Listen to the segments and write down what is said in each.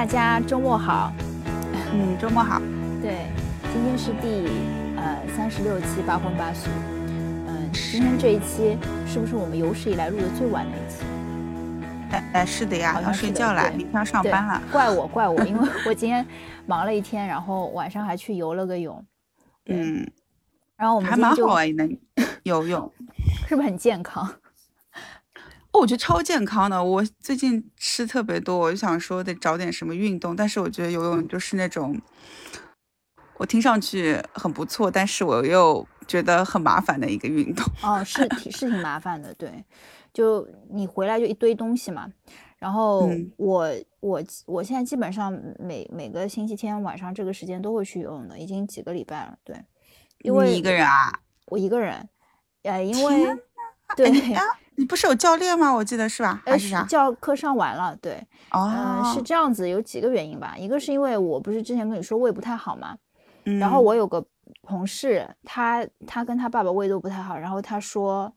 大家周末好。嗯，周末好。对，今天是第呃三十六期八荤八素。嗯，今天这一期是不是我们有史以来录的最晚的一期？哎哎，是的呀，要睡觉了，明天要上班了。怪我，怪我，因为 我今天忙了一天，然后晚上还去游了个泳。嗯，然后我们还蛮好玩的游泳，是不是很健康？哦，我觉得超健康的。我最近吃特别多，我就想说得找点什么运动，但是我觉得游泳就是那种，我听上去很不错，但是我又觉得很麻烦的一个运动。哦，是挺是挺麻烦的，对。就你回来就一堆东西嘛，然后我我我现在基本上每每个星期天晚上这个时间都会去游泳的，已经几个礼拜了。对，因为你一个人啊？我一个人，呃，因为对你不是有教练吗？我记得是吧？还是啥？教课上完了，对，哦，是这样子，有几个原因吧。一个是因为我不是之前跟你说胃不太好嘛，然后我有个同事，他他跟他爸爸胃都不太好，然后他说。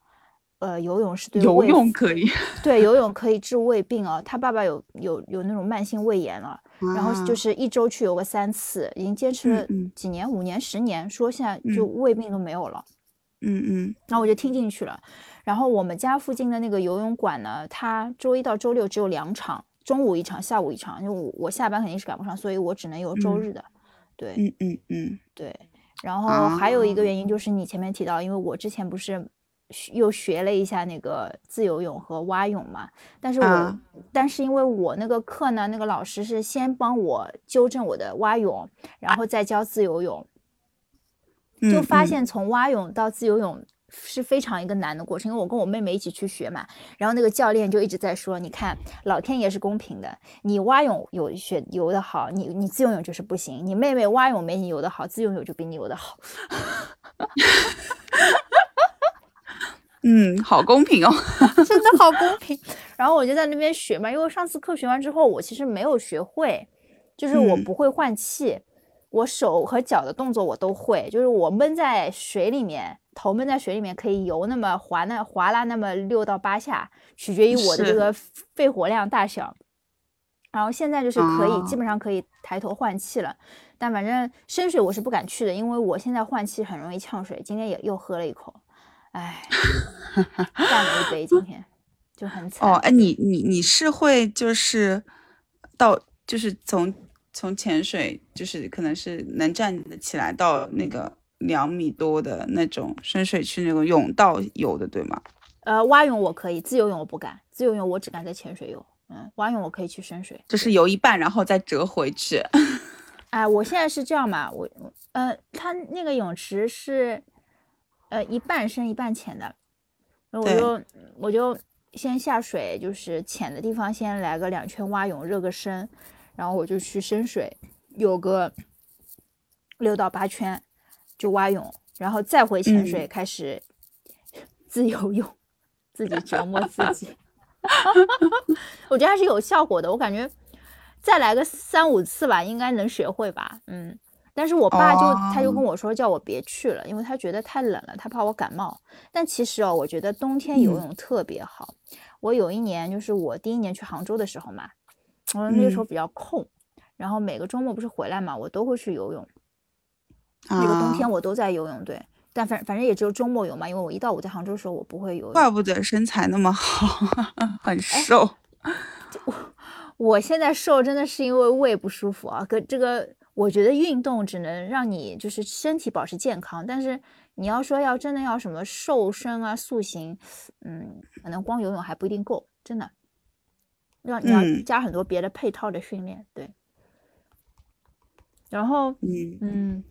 呃，游泳是对游泳可以，对游泳可以治胃病哦。他爸爸有有有那种慢性胃炎了，然后就是一周去游个三次，已经坚持了几年，五年、十年，说现在就胃病都没有了。嗯嗯，嗯，那我就听进去了。然后我们家附近的那个游泳馆呢，它周一到周六只有两场，中午一场，下午一场。因为我我下班肯定是赶不上，所以我只能有周日的。对，嗯嗯嗯，对。然后还有一个原因就是你前面提到，因为我之前不是。又学了一下那个自由泳和蛙泳嘛，但是我但是因为我那个课呢，那个老师是先帮我纠正我的蛙泳，然后再教自由泳，就发现从蛙泳到自由泳是非常一个难的过程。因为我跟我妹妹一起去学嘛，然后那个教练就一直在说，你看老天爷是公平的，你蛙泳有学游的好，你你自由泳就是不行，你妹妹蛙泳没你游的好，自由泳就比你游的好。嗯，好公平哦，真的好公平。然后我就在那边学嘛，因为上次课学完之后，我其实没有学会，就是我不会换气，我手和脚的动作我都会，就是我闷在水里面，头闷在水里面可以游那么滑那滑拉那么六到八下，取决于我的这个肺活量大小。然后现在就是可以基本上可以抬头换气了，但反正深水我是不敢去的，因为我现在换气很容易呛水，今天也又喝了一口。哎，干了一杯，今天就很惨。哦，哎，你你你是会就是到就是从从潜水就是可能是能站得起来到那个两米多的那种深水区那种泳道游的对吗？呃，蛙泳我可以，自由泳我不敢，自由泳我只敢在潜水游。嗯，蛙泳我可以去深水，就是游一半然后再折回去。哎，我现在是这样嘛，我呃，他那个泳池是。呃，一半深一半浅的，那我就我就先下水，就是浅的地方先来个两圈蛙泳热个身，然后我就去深水有个六到八圈就蛙泳，然后再回浅水开始自由泳，自己折磨自己。我觉得还是有效果的，我感觉再来个三五次吧，应该能学会吧，嗯。但是我爸就他就跟我说叫我别去了，因为他觉得太冷了，他怕我感冒。但其实哦，我觉得冬天游泳特别好。我有一年就是我第一年去杭州的时候嘛，我那个时候比较空，然后每个周末不是回来嘛，我都会去游泳。那个冬天我都在游泳，对。但反反正也只有周末游嘛，因为我一到我在杭州的时候我不会游泳。怪不得身材那么好，很瘦。我我现在瘦真的是因为胃不舒服啊，跟这个。我觉得运动只能让你就是身体保持健康，但是你要说要真的要什么瘦身啊、塑形，嗯，可能光游泳还不一定够，真的，要你要加很多别的配套的训练，对。然后，嗯嗯，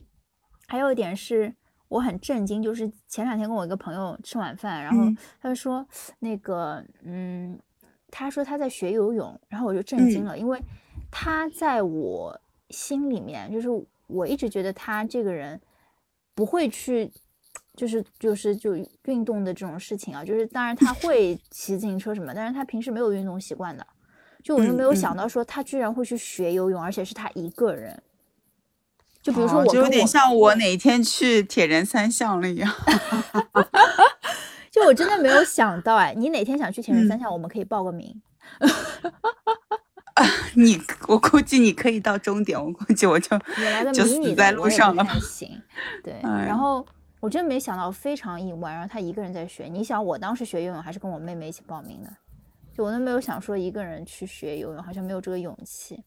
还有一点是我很震惊，就是前两天跟我一个朋友吃晚饭，然后他就说那个，嗯，他说他在学游泳，然后我就震惊了，因为他在我。心里面就是我一直觉得他这个人不会去，就是就是就运动的这种事情啊，就是当然他会骑自行车什么，但是他平时没有运动习惯的，就我就没有想到说他居然会去学游泳，而且是他一个人。就比如说我，就有点像我哪天去铁人三项了一样。就我真的没有想到哎，你哪天想去铁人三项，我们可以报个名。你我估计你可以到终点，我估计我就原来的就迷你死在路上了太 行，对。哎然后我真没想到，非常意外，然后他一个人在学。你想，我当时学游泳还是跟我妹妹一起报名的，就我都没有想说一个人去学游泳，好像没有这个勇气。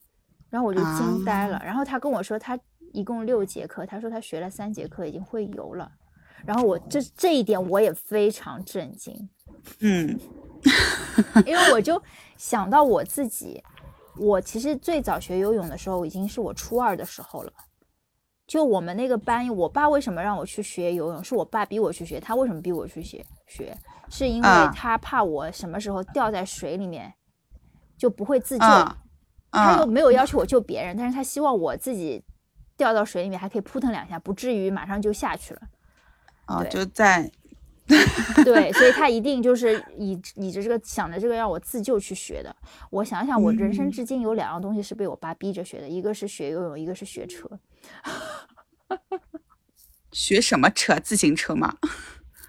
然后我就惊呆了。然后他跟我说，他一共六节课，他说他学了三节课已经会游了。然后我这这一点我也非常震惊，嗯因为我就想到我自己，我其实最早学游泳的时候已经是我初二的时候了。就我们那个班，我爸为什么让我去学游泳？是我爸逼我去学。他为什么逼我去学？学是因为啊他怕我什么时候掉在水里面就不会自救。啊他又啊没有要求我救别人，但是他希望我自己掉到水里面还可以扑腾两下，不至于马上就下去了。啊！对就在对，所以他一定就是以以着这个想着这个让我自救去学的。我想想，我人生嗯至今有两样东西是被我爸逼着学的，一个是学游泳，一个是学车。学什么车？自行车吗？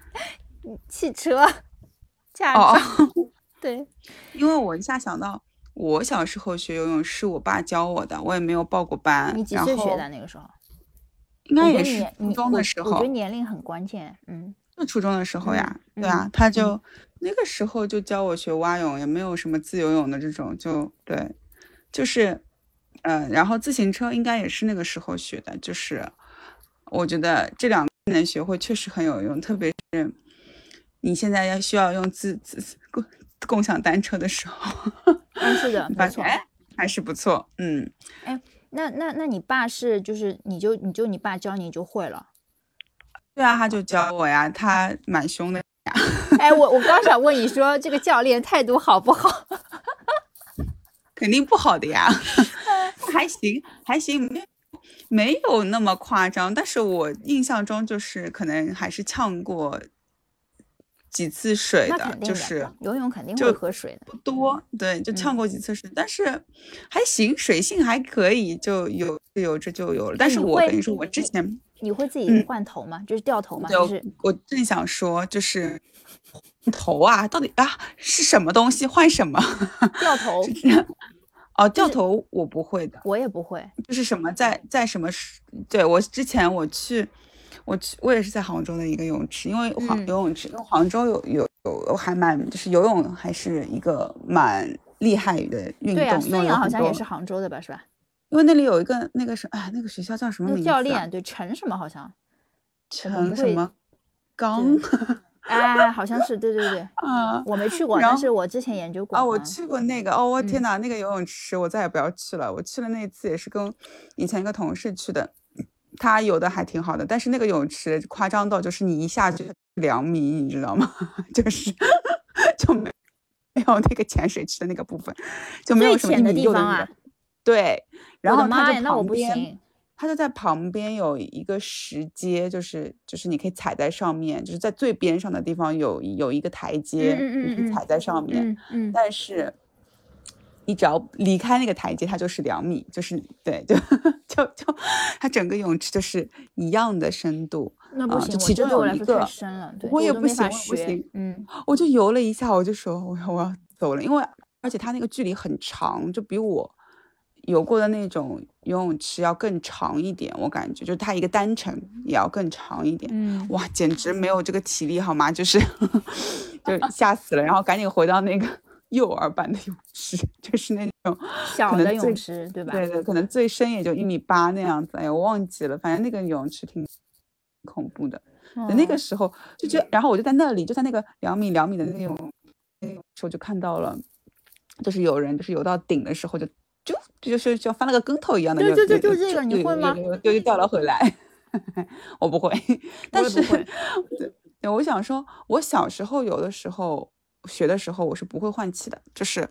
汽车驾照，哦，对，因为我一下想到，我小时候学游泳是我爸教我的，我也没有报过班。你几岁学的那个时候？应该也是初中的时候我觉得，年龄很关键。嗯，就初中的时候呀，嗯对啊，他就那个时候就教我学蛙泳，也没有什么自由泳的这种，就对，就是，呃，然后自行车应该也是那个时候学的，就是我觉得这两个能学会确实很有用，特别是你现在要需要用自自共共享单车的时候，嗯，是的，没错。还是不错，嗯，哎那那那你爸是就是你就你就你爸教你就会了？对啊，他就教我呀，他蛮凶的呀。哎，我我刚想问你说这个教练态度好不好？肯定不好的呀，还行还行，没没有那么夸张，但是我印象中就是可能还是呛过几次水的，就是游泳肯定会喝水的。不多，对，就嗯呛过几次水，但是还行，水性还可以，就有有这就有了。但是我跟你说，我之前你会自己嗯换头吗？就是掉头吗？就就是我正想说，就是头啊，到底啊是什么东西，换什么？掉头，哦，掉头我不会的。我也不会。就是什么在在什么时？对我之前我去，我去我也是在杭州的一个游泳池，因为杭、嗯游泳池，因为杭州有有有还蛮就是游泳还是一个蛮厉害的运动，对啊，孙杨好像也是杭州的吧？是吧？因为那里有一个那个什哎那个学校叫什么名字、啊？教练对陈什么好像，陈什么刚 哎，好像是对对对，嗯我没去过，但是我之前研究过啊！我去过那个哦，我天嗯呐，那个游泳池我再也不要去了。我去了那一次也是跟以前一个同事去的，他游的还挺好的，但是那个泳池夸张到就是你一下去两米，你知道吗？就是就没没有那个潜水池的那个部分，就没有什么一最浅的米六的地方啊。对，然后他就的妈，那我不旁边行。它就在旁边有一个石阶，就是就是你可以踩在上面，就是在最边上的地方有有一个台阶，你可以踩在上面。嗯嗯，但是你只要离开那个台阶，它就是两米，就是对，就就就它整个泳池就是一样的深度。啊那不行，我就其中有一个深了，对我也不行我不行嗯，我就游了一下，我就说我要我要走了，因为而且它那个距离很长，就比我游过的那种游泳池要更长一点，我感觉就是它一个单程也要更长一点。嗯，哇，简直没有这个体力好吗？就是就吓死了，然后赶紧回到那个 幼儿版的泳池，就是那种小的泳池对吧？对对，可能最深也就一米八那样子。哎呀，我忘记了，反正那个游泳池挺恐怖的。那个哦时候就觉得，然后我就在那里，就在那个两米两米的那种那种时候就看到了，就是有人就是游到顶的时候就就就是就翻了个跟头一样的，对对对就就这个你会吗？就又又掉了回来。我不会，但是 我想说，我小时候有的时候学的时候，我是不会换气的，就是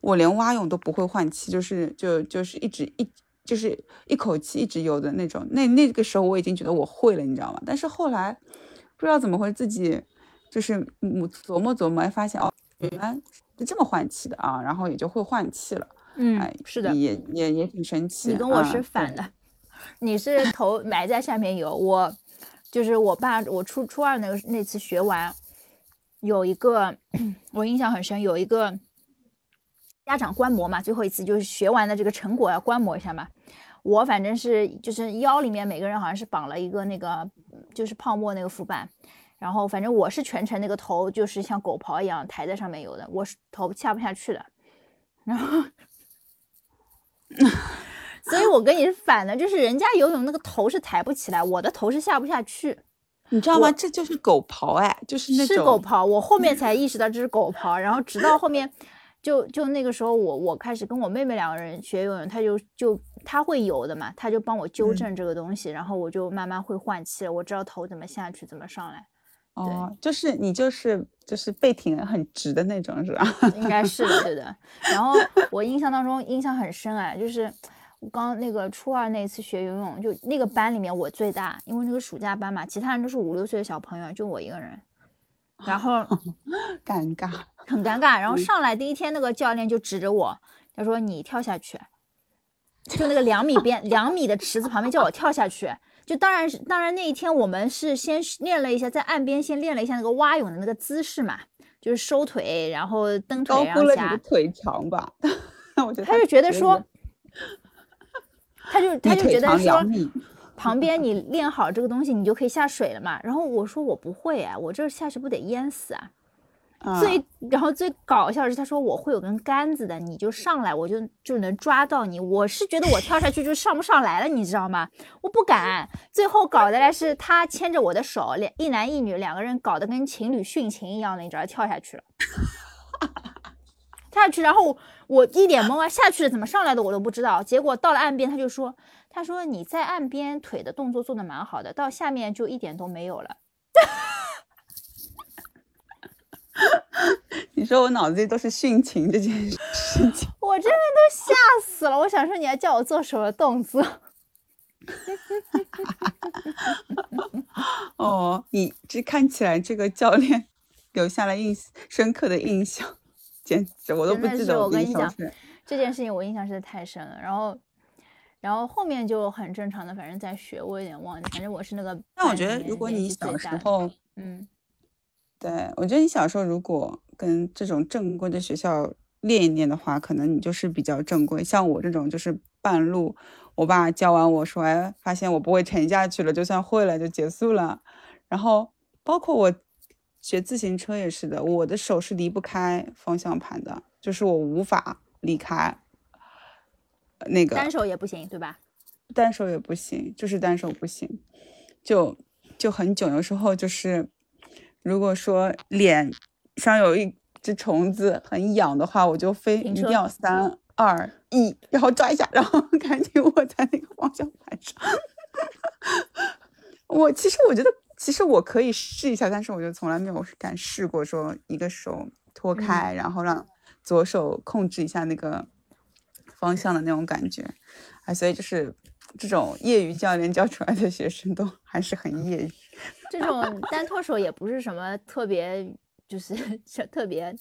我连蛙泳都不会换气，就是就就是一直一就是一口气一直游的那种。那那个时候我已经觉得我会了，你知道吗？但是后来不知道怎么会自己就是嗯琢磨琢磨，哎发现哦，原来是这么换气的啊，然后也就会换气了。嗯哎，，是的，也也也挺神奇。你跟我啊是反对的，你是头埋在下面游，我就是我爸，我初初二那个那次学完，有一个 我印象很深，有一个家长观摩嘛，最后一次就是学完的这个成果要观摩一下嘛。我反正是就是腰里面每个人好像是绑了一个那个就是泡沫那个浮板，然后反正我是全程那个头就是像狗刨一样抬在上面游的，我是头下不下去的，然后，所以我跟你是反的，就是人家游泳那个头是抬不起来，我的头是下不下去。你知道吗？这就是狗刨哎，就是那种是狗刨。我后面才意识到这是狗刨，然后直到后面，就就那个时候，我我开始跟我妹妹两个人学游泳，她就就她会游的嘛，她就帮我纠正这个东西，然后我就慢慢会换气了，我知道头怎么下去，怎么上来。哦，就是你就是就是背挺很直的那种，是吧？应该是的，对的。然后 我印象当中印象很深哎，就是我。刚那个初二那次学游泳，就那个班里面我最大，因为那个暑假班嘛，其他人都是五六岁的小朋友，就我一个人，然后尴尬，很尴尬。然后上来第一天，那个教练就指着我，他说：“你跳下去。”就那个两米边两米的池子旁边叫我跳下去。就当然是当然那一天我们是先练了一下，在岸边先练了一下那个蛙泳的那个姿势嘛，就是收腿，然后蹬腿，高估了你的腿长吧？我觉得他就觉得说。他就他就觉得说，旁边你练好这个东西，你就可以下水了嘛。然后我说我不会啊，我这下去不得淹死啊。最然后最搞笑的是，他说我会有根杆子的，你就上来，我就就能抓到你。我是觉得我跳下去就上不上来了，你知道吗？我不敢。最后搞的来是他牵着我的手，两一男一女两个人搞得跟情侣殉情一样的，你知道跳下去了。跳下去，然后我一脸懵啊，下去了怎么上来的我都不知道。结果到了岸边，他就说：“他说你在岸边腿的动作做的蛮好的，到下面就一点都没有了。” 你说我脑子里都是殉情这件事情，我真的都吓死了。我想说你还叫我做什么动作？哦，你这看起来这个教练留下了印深刻的印象。简直我都不记得。我跟你讲，这件事情我印象实在太深了。然后，然后后面就很正常的，反正在学，我有点忘记。反正我是那个。但我觉得，如果你小时候，嗯，对我觉得你小时候如果跟这种正规的学校练一练的话，可能你就是比较正规。像我这种就是半路，我爸教完我说，哎，发现我不会沉下去了，就算会了就结束了。然后包括我。学自行车也是的，我的手是离不开方向盘的，就是我无法离开那个单手也不行，对吧？单手也不行，就是单手不行，就就很囧。有时候就是，如果说脸上有一只虫子很痒的话，我就非一定要三二一，然后抓一下，然后 赶紧握在那个方向盘上。我其实我觉得。其实我可以试一下，但是我就从来没有敢试过，说一个手脱开，然后让左手控制一下那个方向的那种感觉，啊，所以就是这种业余教练教出来的学生都还是很业余。这种单脱手也不是什么特别。就 是特别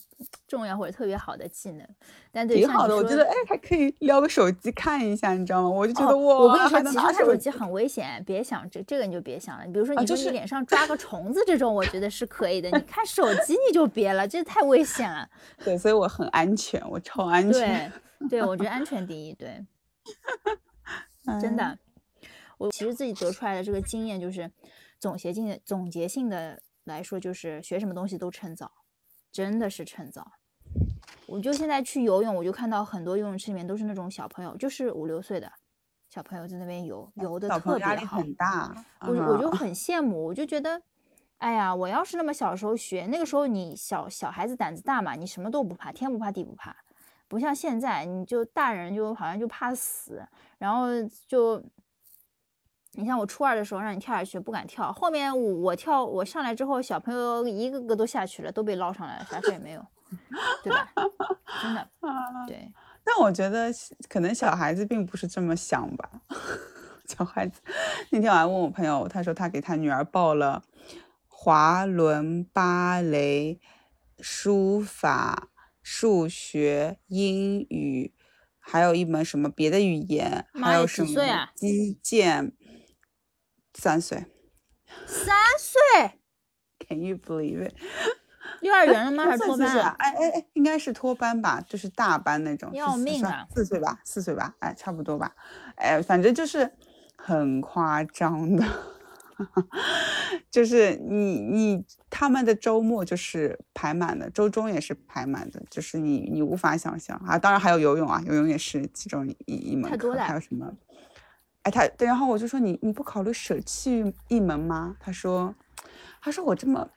重要或者特别好的技能，但对挺好的。我觉得哎，还可以撩个手机看一下，你知道吗？我就觉得我我跟你说，其实看手机很危险，别想这这个你就别想了。你比如说，你就是脸上抓个虫子这种，我觉得是可以的。你看手机你就别了，这太危险了。对，所以我很安全，我超安全。对，对我觉得安全第一。对，真的，我其实自己得出来的这个经验就是总结性的总结性的。来说就是学什么东西都趁早，真的是趁早。我就现在去游泳，我就看到很多游泳池里面都是那种小朋友，就是五六岁的小朋友在那边游，游的特别好。很大，我我就很羡慕，我就觉得，哎呀，我要是那么小时候学，那个时候你小小孩子胆子大嘛，你什么都不怕，天不怕地不怕，不像现在，你就大人就好像就怕死，然后就。你像我初二的时候让你跳下去不敢跳，后面我跳我上来之后，小朋友一个个都下去了，都被捞上来了，啥事也没有，对吧？真的，对。但我觉得可能小孩子并不是这么想吧。小孩子那天我还问我朋友，他说他给他女儿报了滑轮、芭蕾、书法、数学、英语，还有一门什么别的语言，还有什么击剑。三岁，三岁？Can you believe it？幼儿园了 吗？还是托班？哎哎哎，应该是托班吧，就是大班那种。要命啊！四岁吧，四岁吧，哎，差不多吧。哎，反正就是很夸张的，就是你你他们的周末就是排满的，周中也是排满的，就是你你无法想象啊。当然还有游泳啊，游泳也是其中一一门课。还有什么？哎，他对然后我就说你你不考虑舍弃一门吗？他说，他说我这么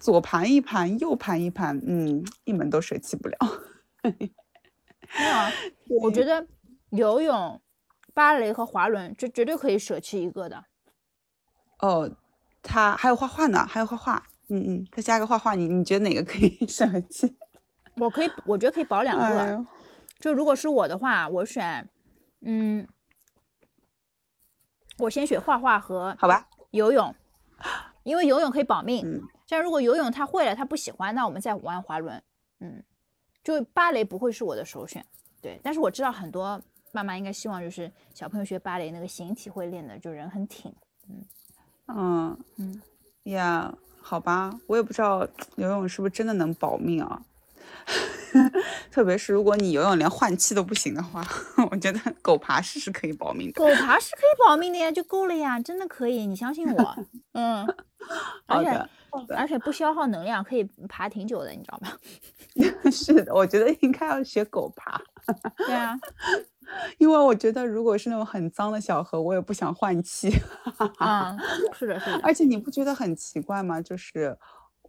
左盘一盘，右盘一盘，嗯，一门都舍弃不了。没有啊，我觉得游泳、芭蕾和滑轮这绝对可以舍弃一个的。哦，他还有画画呢，还有画画，嗯嗯，再加个画画，你你觉得哪个可以 舍弃？我可以，我觉得可以保两个。就如果是我的话，我选，嗯。我先学画画和好吧游泳，因为游泳可以保命。嗯，像如果游泳他会了，他不喜欢，那我们再玩滑轮。嗯，就芭蕾不会是我的首选。对，但是我知道很多妈妈应该希望就是小朋友学芭蕾，那个形体会练的就人很挺。嗯嗯嗯呀，好吧，我也不知道游泳是不是真的能保命啊。特别是如果你游泳连换气都不行的话，我觉得狗爬式是可以保命的。狗爬式可以保命的呀，就够了呀，真的可以，你相信我。嗯，而且而且不消耗能量，可以爬挺久的，你知道吗？是的，我觉得应该要学狗爬。对啊，因为我觉得如果是那种很脏的小河，我也不想换气。啊，是的，是的。而且你不觉得很奇怪吗？就是。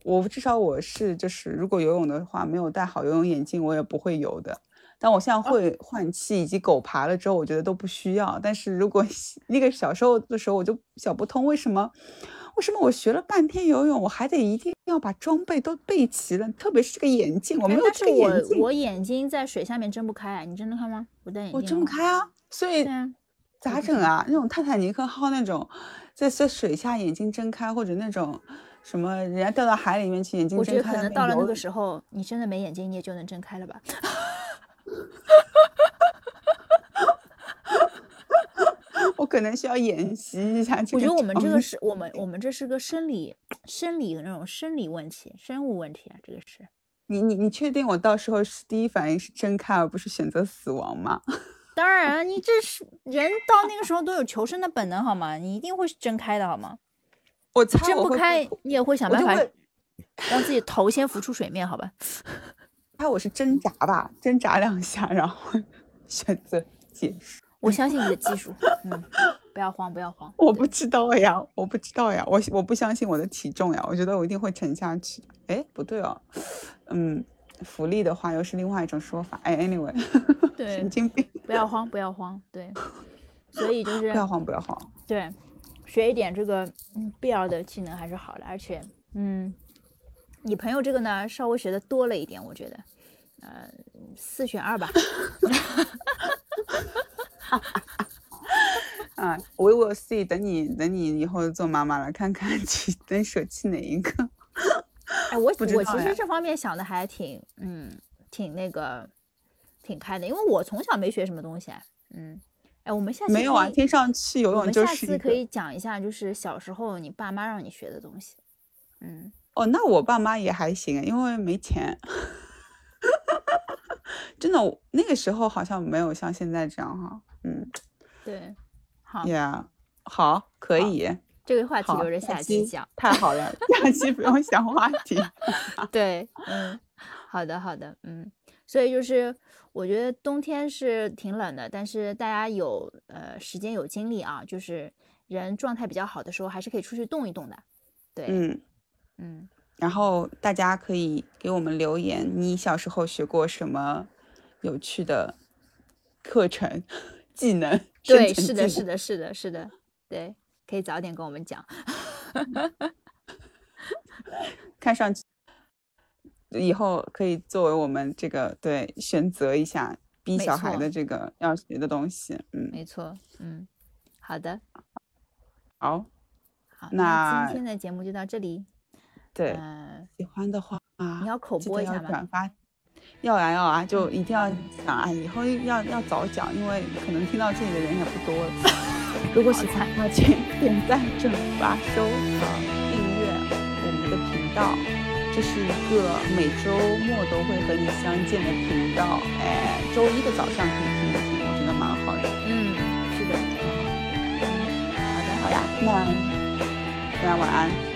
我至少我是就是，如果游泳的话，没有戴好游泳眼镜，我也不会游的。但我现在会换气以及狗爬了之后，我觉得都不需要。但是如果那个小时候的时候，我就想不通为什么，为什么我学了半天游泳，我还得一定要把装备都备齐了，特别是这个眼镜，我没有这个眼镜。我眼睛在水下面睁不开，你睁得开吗？我戴眼镜。我睁不开啊，所以咋整啊？那种泰坦尼克号那种，在在水下眼睛睁开，或者那种。什么？人家掉到海里面去，眼睛睁开。我觉得可能到了那个时候，你真的没眼睛，你也就能睁开了吧？我可能需要演习一下。我觉得我们这个是我们我们这是个生理生理的那种生理问题，生物问题啊，这个是。你你你确定我到时候是第一反应是睁开，而不是选择死亡吗？当然，你这是人到那个时候都有求生的本能，好吗？你一定会睁开的，好吗？我猜睁不开，你也会想办法让自己头先浮出水面，好吧？那我是挣扎吧，挣扎两下，然后 选择结束。我相信你的技术，嗯，不要慌，不要慌。我不知道呀，我不知道呀，我我不相信我的体重呀，我觉得我一定会沉下去。哎，不对哦，嗯，浮力的话又是另外一种说法。哎，anyway，对，神经病，不要慌，不要慌，对，所以就是不要慌，不要慌，对。学一点这个嗯必要的技能还是好的，而且嗯，你朋友这个呢稍微学的多了一点，我觉得，呃，四选二吧。啊，We will see。等你等你以后做妈妈了，看看你 能舍弃哪一个。哎，我我其实这方面想的还挺嗯挺那个挺开的，因为我从小没学什么东西，嗯。哎，我们下次没有啊，听上去游泳就是。我们下次可以讲一下，就是小时候你爸妈让你学的东西。嗯。哦，那我爸妈也还行，因为没钱。真的，那个时候好像没有像现在这样哈。嗯。对。好。呀，好，可以。这个话题留着下期讲。太好了，下期不用想话题。对，嗯，好的，好的，嗯，所以就是。我觉得冬天是挺冷的，但是大家有呃时间有精力啊，就是人状态比较好的时候，还是可以出去动一动的。对，嗯嗯。然后大家可以给我们留言，你小时候学过什么有趣的课程、技能？对，是的，是的，是的，是的，对，可以早点跟我们讲。看上去。以后可以作为我们这个对选择一下逼小孩的这个要学的东西，嗯，没错，嗯，好的，好，好，那今天的节目就到这里，对，喜欢的话你要口播一下吗？转发，要啊要啊，就一定要想啊，以后要要早讲，因为可能听到这里的人也不多了。如果喜欢，那请点赞、转发、收藏、订阅我们的频道。这是一个每周末都会和你相见的频道，哎，周一的早上可以听一听，我觉得蛮好的。嗯，是的。好的，好的，那大家晚安。